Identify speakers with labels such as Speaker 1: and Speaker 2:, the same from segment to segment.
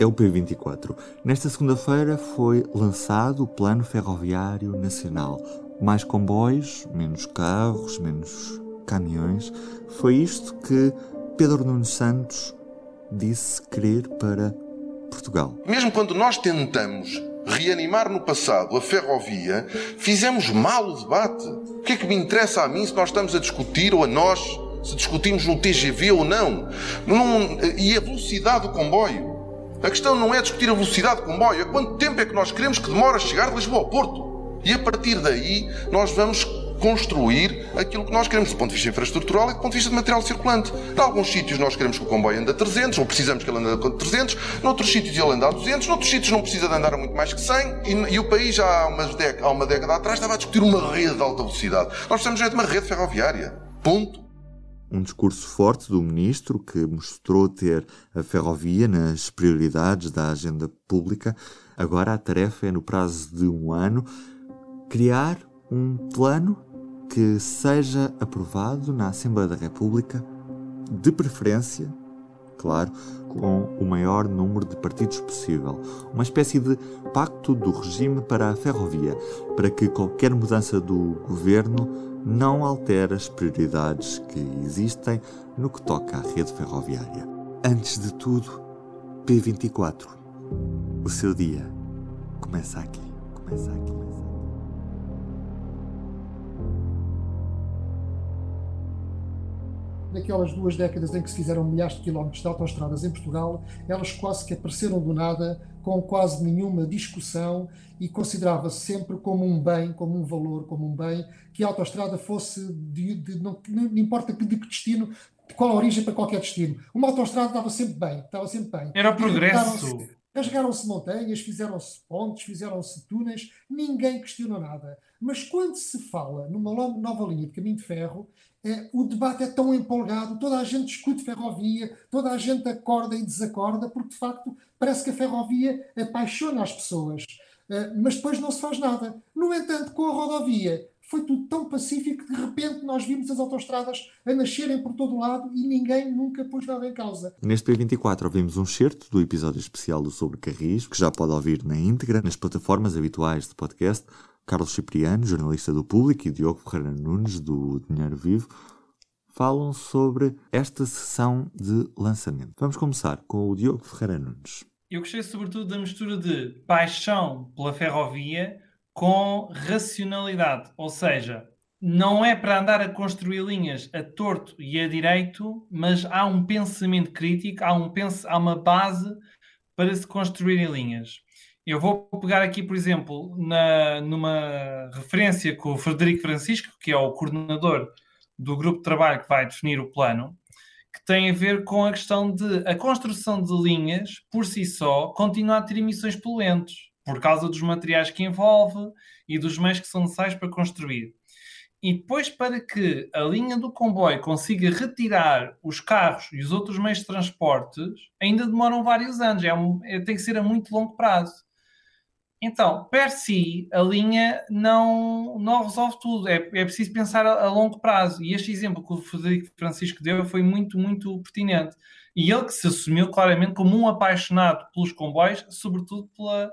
Speaker 1: é o P24. Nesta segunda-feira foi lançado o Plano Ferroviário Nacional. Mais comboios, menos carros, menos caminhões. Foi isto que Pedro Nunes Santos disse querer para Portugal.
Speaker 2: Mesmo quando nós tentamos reanimar no passado a ferrovia, fizemos mal o debate. O que é que me interessa a mim se nós estamos a discutir ou a nós se discutimos no TGV ou não? Num, e a velocidade do comboio? A questão não é discutir a velocidade do comboio, é quanto tempo é que nós queremos que demore a chegar de Lisboa ao Porto. E a partir daí nós vamos construir aquilo que nós queremos do ponto de vista infraestrutural e do ponto de vista de material circulante. Em alguns sítios nós queremos que o comboio ande a 300, ou precisamos que ele ande a 300, noutros sítios ele anda a 200, noutros sítios não precisa de andar a muito mais que 100, e, e o país há, umas há uma década atrás estava a discutir uma rede de alta velocidade. Nós precisamos de uma rede ferroviária. Ponto.
Speaker 1: Um discurso forte do ministro que mostrou ter a ferrovia nas prioridades da agenda pública. Agora a tarefa é, no prazo de um ano, criar um plano que seja aprovado na Assembleia da República, de preferência, claro, com o maior número de partidos possível. Uma espécie de pacto do regime para a ferrovia, para que qualquer mudança do governo não altere as prioridades que existem no que toca à rede ferroviária. Antes de tudo, P24. O seu dia começa aqui. Começa aqui.
Speaker 3: naquelas duas décadas em que se fizeram milhares de quilómetros de autoestradas em Portugal, elas quase que apareceram do nada, com quase nenhuma discussão e considerava-se sempre como um bem, como um valor, como um bem, que a autoestrada fosse, de, de, não, não importa de que destino, de qual a origem para qualquer destino. Uma autoestrada estava sempre bem, estava sempre bem.
Speaker 4: Era progresso.
Speaker 3: Rasgaram-se montanhas, fizeram-se pontes, fizeram-se túneis, ninguém questionou nada. Mas quando se fala numa nova linha de caminho de ferro, é, o debate é tão empolgado, toda a gente discute ferrovia, toda a gente acorda e desacorda, porque de facto parece que a ferrovia apaixona as pessoas, é, mas depois não se faz nada. No entanto, com a rodovia foi tudo tão pacífico que de repente nós vimos as autostradas a nascerem por todo o lado e ninguém nunca pôs nada em causa.
Speaker 1: Neste P24 ouvimos um certo do episódio especial do Sobre Carris, que já pode ouvir na íntegra nas plataformas habituais de podcast Carlos Cipriano, jornalista do Público, e Diogo Ferreira Nunes, do Dinheiro Vivo, falam sobre esta sessão de lançamento. Vamos começar com o Diogo Ferreira Nunes.
Speaker 4: Eu gostei sobretudo da mistura de paixão pela ferrovia com racionalidade, ou seja, não é para andar a construir linhas a torto e a direito, mas há um pensamento crítico, há, um pens há uma base para se construírem linhas. Eu vou pegar aqui, por exemplo, na, numa referência com o Frederico Francisco, que é o coordenador do grupo de trabalho que vai definir o plano, que tem a ver com a questão de a construção de linhas, por si só, continua a ter emissões poluentes, por causa dos materiais que envolve e dos meios que são necessários para construir. E depois, para que a linha do comboio consiga retirar os carros e os outros meios de transportes, ainda demoram vários anos. É um, é, tem que ser a muito longo prazo. Então, per si, a linha não, não resolve tudo. É, é preciso pensar a, a, longo prazo. E este exemplo que o Frederico Francisco deu foi muito, muito pertinente. E ele que se assumiu claramente como um apaixonado pelos comboios, sobretudo pela,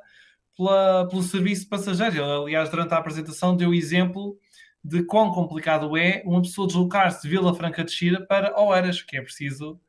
Speaker 4: pela, pelo serviço de passageiros. Ele, aliás, durante a apresentação deu exemplo de quão complicado é uma pessoa deslocar-se de Vila Franca de Xira para Oeiras, que é preciso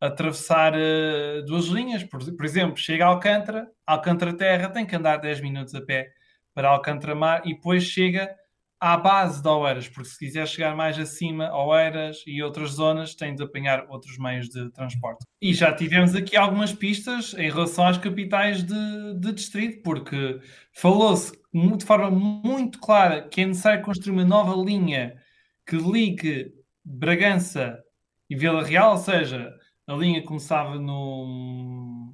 Speaker 4: atravessar uh, duas linhas. Por, por, exemplo, chega a Alcântara, Alcântara Terra, tem que andar 10 minutos a pé para Alcântara Mar e depois chega à base de Oeiras, porque se quiser chegar mais acima, Oeiras e outras zonas, tem de apanhar outros meios de transporte. E já tivemos aqui algumas pistas em relação às capitais de, de distrito, porque falou-se de forma muito clara que é necessário construir uma nova linha que ligue Bragança e Vila Real, ou seja, a linha começava no,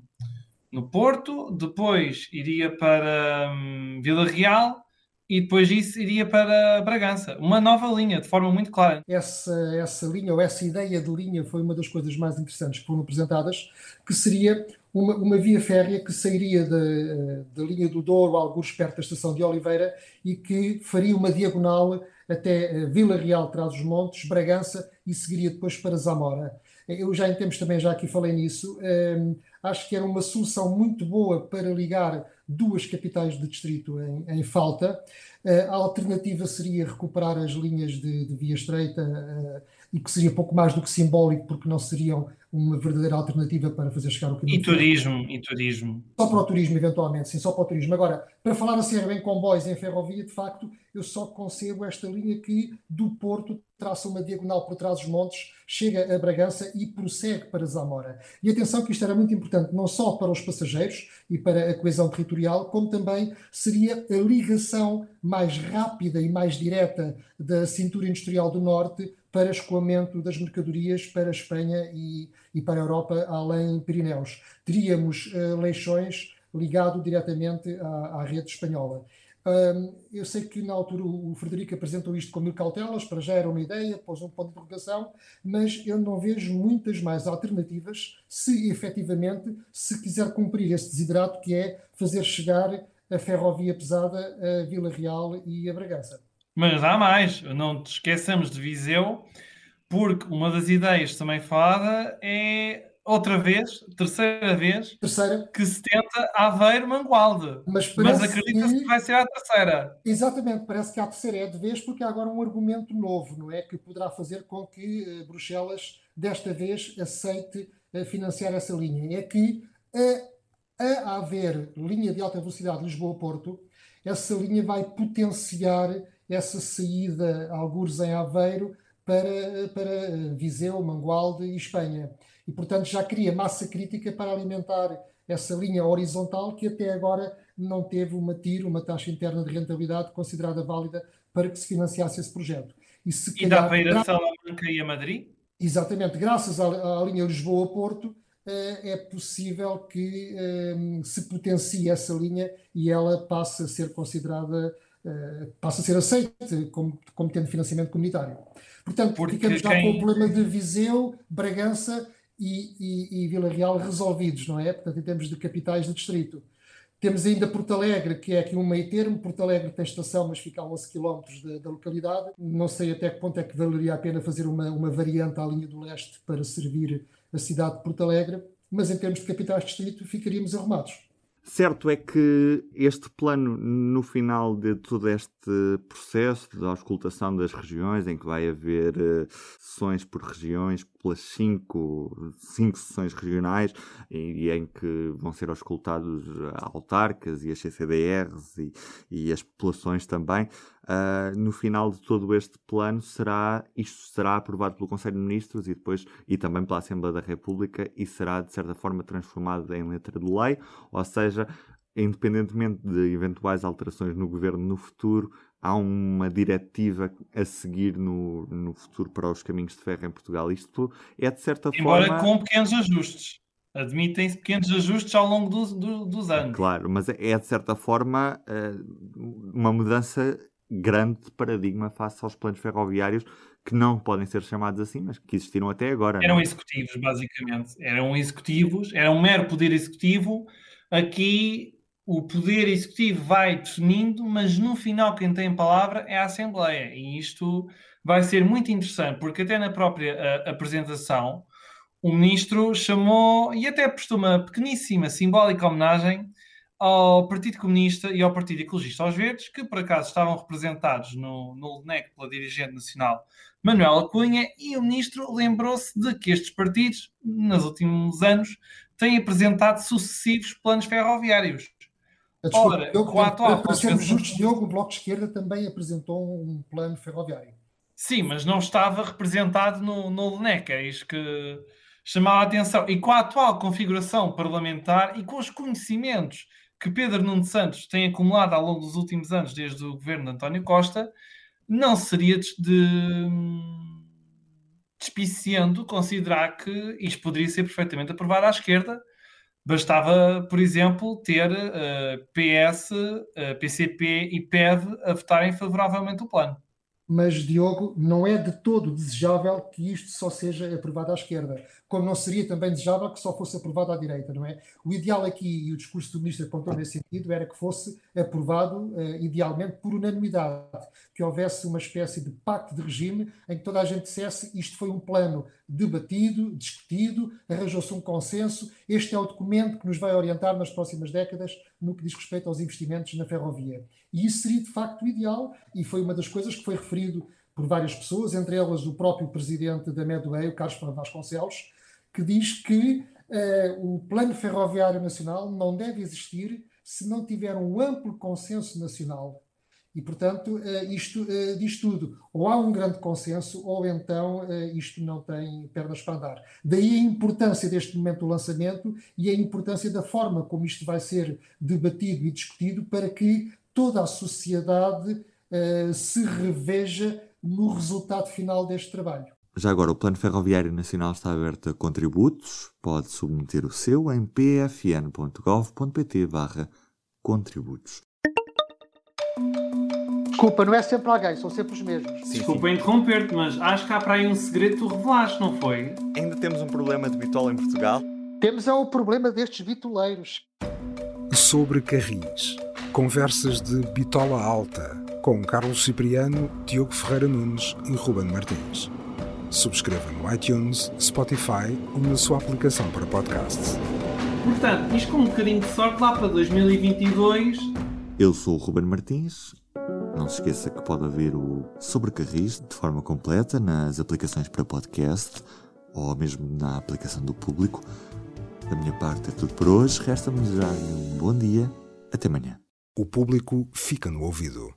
Speaker 4: no Porto, depois iria para hum, Vila Real e depois isso iria para Bragança. Uma nova linha, de forma muito clara.
Speaker 3: Essa, essa linha, ou essa ideia de linha, foi uma das coisas mais interessantes que foram apresentadas, que seria uma, uma via férrea que sairia da, linha do Douro, alguns perto da estação de Oliveira, e que faria uma diagonal até eh, Vila Real, Trás-os-Montes, Bragança, e seguiria depois para Zamora. Eu já em tempos também já aqui falei nisso. Um, acho que era uma solução muito boa para ligar duas capitais de distrito em, em falta. Uh, a alternativa seria recuperar as linhas de, de via estreita uh, e que seria pouco mais do que simbólico, porque não seriam uma verdadeira alternativa para fazer chegar o caminho.
Speaker 4: E turismo, e turismo.
Speaker 3: Só para o turismo, eventualmente, sim, só para o turismo. Agora, para falar assim bem comboios em ferrovia, de facto, eu só concebo esta linha que do Porto traça uma diagonal por trás dos montes, chega a Bragança e prossegue para Zamora. E atenção que isto era muito importante, não só para os passageiros e para a coesão territorial, como também seria a ligação mais rápida e mais direta da cintura industrial do Norte para escoamento das mercadorias para a Espanha e, e para a Europa, além Pirineus. Teríamos uh, leixões ligado diretamente à, à rede espanhola. Um, eu sei que na altura o Frederico apresentou isto com mil cautelas, para já era uma ideia, pôs um ponto de interrogação, mas eu não vejo muitas mais alternativas se efetivamente se quiser cumprir esse desidrato que é fazer chegar a ferrovia pesada a Vila Real e a Bragança.
Speaker 4: Mas há mais, não te esqueçamos de Viseu, porque uma das ideias também falada é outra vez, terceira vez,
Speaker 3: terceira.
Speaker 4: que se tenta Aveiro Mangualde. Mas, Mas acredita-se que... que vai ser a terceira.
Speaker 3: Exatamente, parece que a terceira é de vez, porque há agora um argumento novo, não é? Que poderá fazer com que uh, Bruxelas, desta vez, aceite uh, financiar essa linha. É que, a, a haver linha de alta velocidade Lisboa-Porto, essa linha vai potenciar essa saída, algures em Aveiro, para, para Viseu, Mangualde e Espanha. E, portanto, já cria massa crítica para alimentar essa linha horizontal que até agora não teve uma TIR, uma taxa interna de rentabilidade considerada válida para que se financiasse esse projeto.
Speaker 4: E, se e calhar, dá para ir a Salamanca e a Madrid?
Speaker 3: Exatamente, graças à, à linha Lisboa-Porto, eh, é possível que um, eh, se potencie essa linha e ela passe a ser considerada passa a ser aceite como, como tendo financiamento comunitário. Portanto, Porque ficamos já com o problema de Viseu, Bragança e, e, e, Vila Real resolvidos, não é? Portanto, em termos de capitais de distrito. Temos ainda Porto Alegre, que é aqui um meio termo. Porto Alegre tem estação, mas fica a 11 km da, da localidade. Não sei até que ponto é que valeria a pena fazer uma, uma variante à linha do leste para servir a cidade de Porto Alegre, mas em termos de capitais de distrito ficaríamos arrumados.
Speaker 1: Certo é que este plano, no final de todo este processo de auscultação das regiões, em que vai haver uh, sessões por regiões, pelas cinco, cinco sessões regionais, e, em que vão ser auscultados autarcas e as CCDRs e, e as populações também, Uh, no final de todo este plano será isto será aprovado pelo Conselho de Ministros e depois e também pela Assembleia da República e será de certa forma transformado em letra de lei, ou seja, independentemente de eventuais alterações no governo no futuro, há uma diretiva a seguir no, no futuro para os caminhos de ferro em Portugal. Isto é de certa
Speaker 4: Embora
Speaker 1: forma.
Speaker 4: com pequenos ajustes. Admitem-se pequenos ajustes ao longo do, do, dos anos.
Speaker 1: Claro, mas é de certa forma eh, uma mudança grande de paradigma face aos planos ferroviários que não podem ser chamados assim, mas que existiram até agora.
Speaker 4: Eram
Speaker 1: não?
Speaker 4: executivos, basicamente. Eram executivos, era um mero poder executivo. Aqui o poder executivo vai definindo, mas no final quem tem palavra é a Assembleia. E isto vai ser muito interessante, porque até na própria a, apresentação o ministro chamou e até prestou uma pequeníssima simbólica homenagem ao Partido Comunista e ao Partido Ecologista aos Verdes, que por acaso estavam representados no, no LNEC pela dirigente nacional Manuela Cunha, e o ministro lembrou-se de que estes partidos, nos últimos anos, têm apresentado sucessivos planos ferroviários.
Speaker 3: Desculpa, Ora, Diogo, com a atual para sermos justos, Diogo, o Bloco de Esquerda também apresentou um plano ferroviário.
Speaker 4: Sim, mas não estava representado no, no LNEC, é isto que chamava a atenção. E com a atual configuração parlamentar e com os conhecimentos que Pedro Nuno Santos tem acumulado ao longo dos últimos anos, desde o governo de António Costa, não seria de, de despiciando considerar que isto poderia ser perfeitamente aprovado à esquerda, Bastava, por exemplo, ter uh, PS, uh, PCP e PEV a votarem favoravelmente o plano
Speaker 3: mas, Diogo, não é de todo desejável que isto só seja aprovado à esquerda, como não seria também desejável que só fosse aprovado à direita, não é? O ideal aqui, e o discurso do ministro apontou nesse sentido, era que fosse aprovado, uh, idealmente, por unanimidade, que houvesse uma espécie de pacto de regime em que toda a gente dissesse isto foi um plano debatido, discutido, arranjou-se um consenso, este é o documento que nos vai orientar nas próximas décadas no que diz respeito aos investimentos na ferrovia. E isso seria de facto ideal, e foi uma das coisas que foi referido por várias pessoas, entre elas o próprio presidente da Medway, o Carlos Vasconcelos, que diz que uh, o Plano Ferroviário Nacional não deve existir se não tiver um amplo consenso nacional. E, portanto, uh, isto uh, diz tudo. Ou há um grande consenso, ou então isto não tem pernas para andar. Daí a importância deste momento do lançamento e a importância da forma como isto vai ser debatido e discutido para que toda a sociedade se reveja no resultado final deste trabalho.
Speaker 1: Já agora, o Plano Ferroviário Nacional está aberto a contributos. Pode submeter o seu em pfn.gov.pt barra contributos.
Speaker 3: Desculpa, não é sempre alguém, são sempre os mesmos.
Speaker 4: Sim, Desculpa interromper-te, mas acho que há para aí um segredo que tu revelaste, não foi?
Speaker 1: Ainda temos um problema de bitola em Portugal?
Speaker 3: Temos é o problema destes bitoleiros.
Speaker 5: Sobre Carris Conversas de Bitola Alta, com Carlos Cipriano, Diogo Ferreira Nunes e Ruben Martins. Subscreva no iTunes, Spotify ou na sua aplicação para podcasts.
Speaker 4: Portanto, isto com um bocadinho de sorte lá para 2022.
Speaker 1: Eu sou o Ruben Martins. Não se esqueça que pode haver o Sobrecarris de forma completa nas aplicações para podcast ou mesmo na aplicação do público. Da minha parte é tudo por hoje. Resta-me desejar um bom dia. Até amanhã.
Speaker 5: O público fica no ouvido.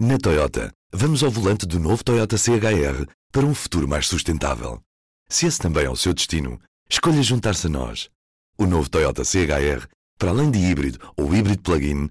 Speaker 6: Na Toyota, vamos ao volante do novo Toyota CHR para um futuro mais sustentável. Se esse também é o seu destino, escolha juntar-se a nós. O novo Toyota CHR, para além de híbrido ou híbrido plug-in,